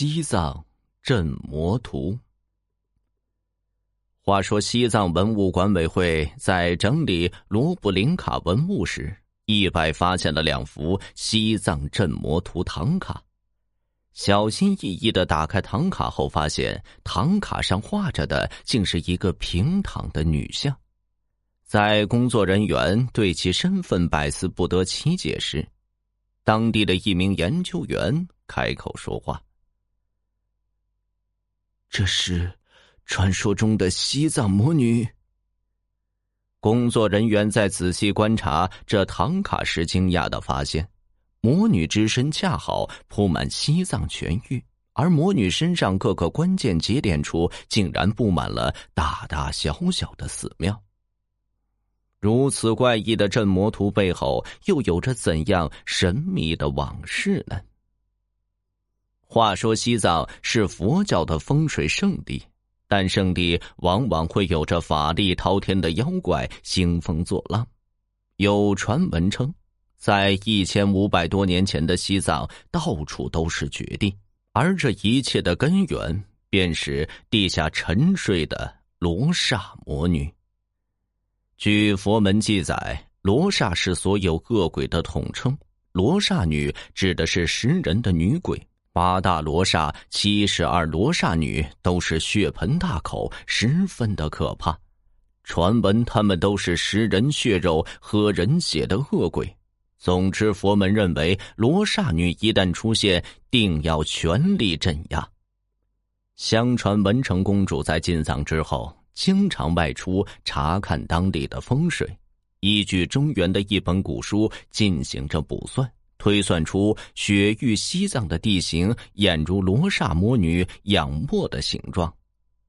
西藏镇魔图。话说，西藏文物管委会在整理罗布林卡文物时，意外发现了两幅西藏镇魔图唐卡。小心翼翼的打开唐卡后，发现唐卡上画着的竟是一个平躺的女像。在工作人员对其身份百思不得其解时，当地的一名研究员开口说话：“这是传说中的西藏魔女。”工作人员在仔细观察这唐卡时，惊讶的发现，魔女之身恰好铺满西藏全域，而魔女身上各个关键节点处，竟然布满了大大小小的寺庙。如此怪异的镇魔图背后，又有着怎样神秘的往事呢？话说，西藏是佛教的风水圣地，但圣地往往会有着法力滔天的妖怪兴风作浪。有传闻称，在一千五百多年前的西藏，到处都是绝地，而这一切的根源，便是地下沉睡的罗刹魔女。据佛门记载，罗刹是所有恶鬼的统称。罗刹女指的是食人的女鬼。八大罗刹、七十二罗刹女都是血盆大口，十分的可怕。传闻他们都是食人血肉、喝人血的恶鬼。总之，佛门认为罗刹女一旦出现，定要全力镇压。相传文成公主在进藏之后。经常外出查看当地的风水，依据中原的一本古书进行着卜算，推算出雪域西藏的地形俨如罗刹魔女仰卧的形状，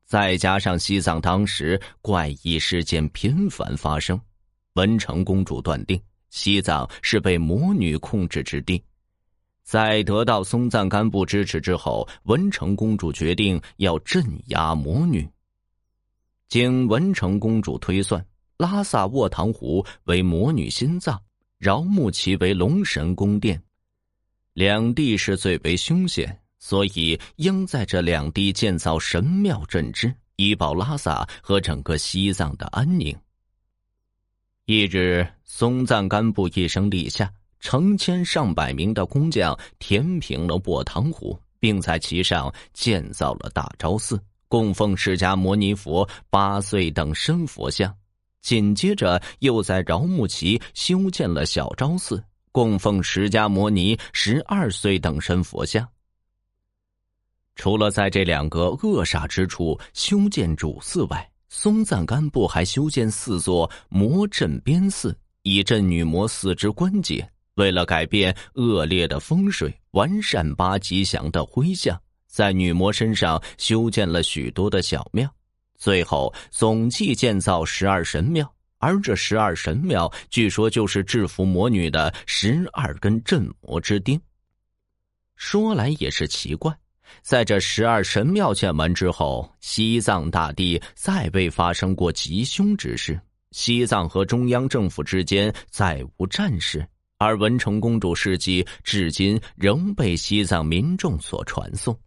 再加上西藏当时怪异事件频繁发生，文成公主断定西藏是被魔女控制之地。在得到松赞干布支持之后，文成公主决定要镇压魔女。经文成公主推算，拉萨卧塘湖为魔女心脏，饶木齐为龙神宫殿，两地是最为凶险，所以应在这两地建造神庙镇之，以保拉萨和整个西藏的安宁。一日，松赞干布一声令下，成千上百名的工匠填平了卧塘湖，并在其上建造了大昭寺。供奉释迦牟尼佛八岁等身佛像，紧接着又在饶木齐修建了小昭寺，供奉释迦牟尼十二岁等身佛像。除了在这两个恶煞之处修建主寺外，松赞干布还修建四座魔阵边寺，以镇女魔四肢关节。为了改变恶劣的风水，完善八吉祥的徽像。在女魔身上修建了许多的小庙，最后总计建造十二神庙，而这十二神庙据说就是制服魔女的十二根镇魔之钉。说来也是奇怪，在这十二神庙建完之后，西藏大地再未发生过吉凶之事，西藏和中央政府之间再无战事，而文成公主事迹至今仍被西藏民众所传颂。